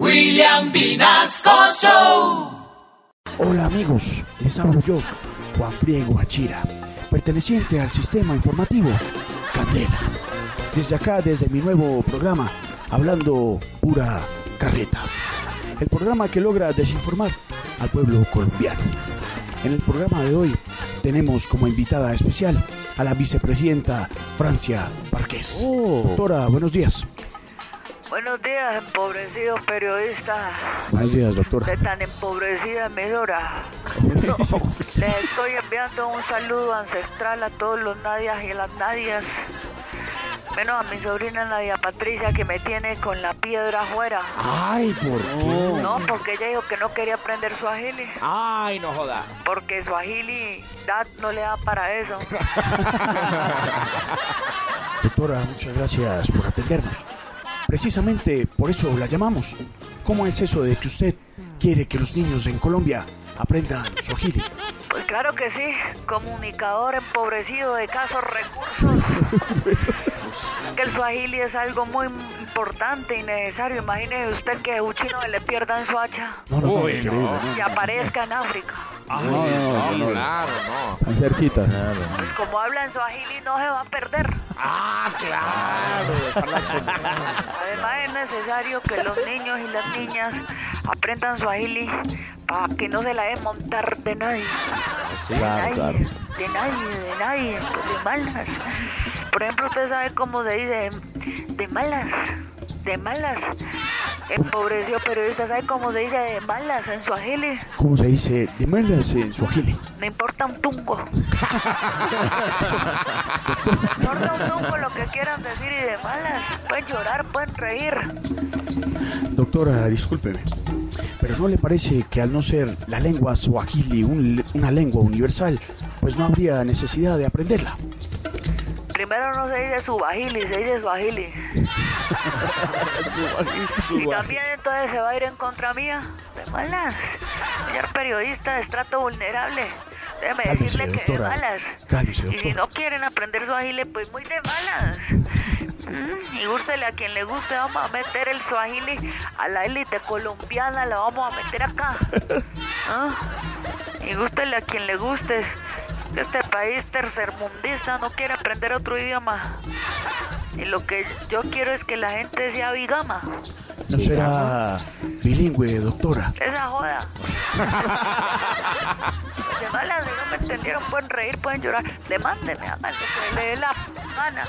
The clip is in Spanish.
William Vinasco Show. Hola amigos, les hablo yo, Juan Friego Achira, perteneciente al sistema informativo Candela. Desde acá, desde mi nuevo programa, hablando pura carreta. El programa que logra desinformar al pueblo colombiano. En el programa de hoy tenemos como invitada especial a la vicepresidenta Francia Parqués. Doctora, buenos días. Buenos días, empobrecido periodista Buenos días, doctora. de tan empobrecida emisora. Les estoy enviando un saludo ancestral a todos los Nadias y las Nadias. Menos a mi sobrina Nadia Patricia que me tiene con la piedra afuera. Ay, ¿por qué? No, porque ella dijo que no quería aprender su agili. Ay, no joda. Porque su agili no le da para eso. Doctora, muchas gracias por atendernos. Precisamente por eso la llamamos. ¿Cómo es eso de que usted quiere que los niños en Colombia aprendan Swahili? Pues claro que sí, comunicador empobrecido de escasos recursos. que el swahili es algo muy importante y necesario. Imagínese usted que a un chino le pierdan su hacha No, no, no, Uy, no. ¿no? y aparezca en África. Ay, no, no, claro, no. Cerquita. Pues como habla en swahili no se va a perder. Claro. Además es necesario que los niños y las niñas aprendan swahili para que no se la dé montar de nadie. Sí, de claro, nadie, claro. de nadie, de nadie, de malas. Por ejemplo, usted sabe cómo se dice de malas, de malas. Empobreció periodista, ¿sabe cómo se dice de malas en Swahili? ¿Cómo se dice de merdas en Swahili? Me importa un tungo. Me importa un tungo lo que quieran decir y de malas. Pueden llorar, pueden reír. Doctora, discúlpeme, pero ¿no le parece que al no ser la lengua Swahili un- una lengua universal, pues no habría necesidad de aprenderla? Primero no se dice subahili, se dice swahili. Y también entonces se va a ir en contra mía. De malas. Señor periodista de estrato vulnerable. Déjeme Cálmese, decirle que de malas. Cálmese, Y si no quieren aprender swahili, pues muy de malas. Mm, Y gústele a quien le guste, vamos a meter el swahili a la élite colombiana, la vamos a meter acá. ¿Ah? Y gústele a quien le guste. Este país tercermundista no quiere aprender otro idioma. Y lo que yo quiero es que la gente sea bigama. ¿No será bilingüe, doctora? Esa joda. De malas, si no me entendieron, pueden reír, pueden llorar. Demándeme, hagan lo que le dé la gana.